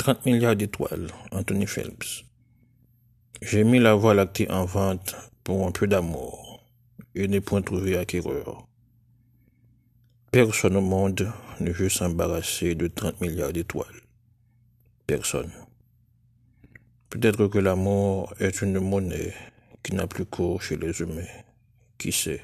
30 milliards d'étoiles, Anthony Phelps. J'ai mis la voie lactée en vente pour un peu d'amour et n'ai point trouvé acquéreur. Personne au monde ne veut s'embarrasser de 30 milliards d'étoiles. Personne. Peut-être que l'amour est une monnaie qui n'a plus cours chez les humains. Qui sait?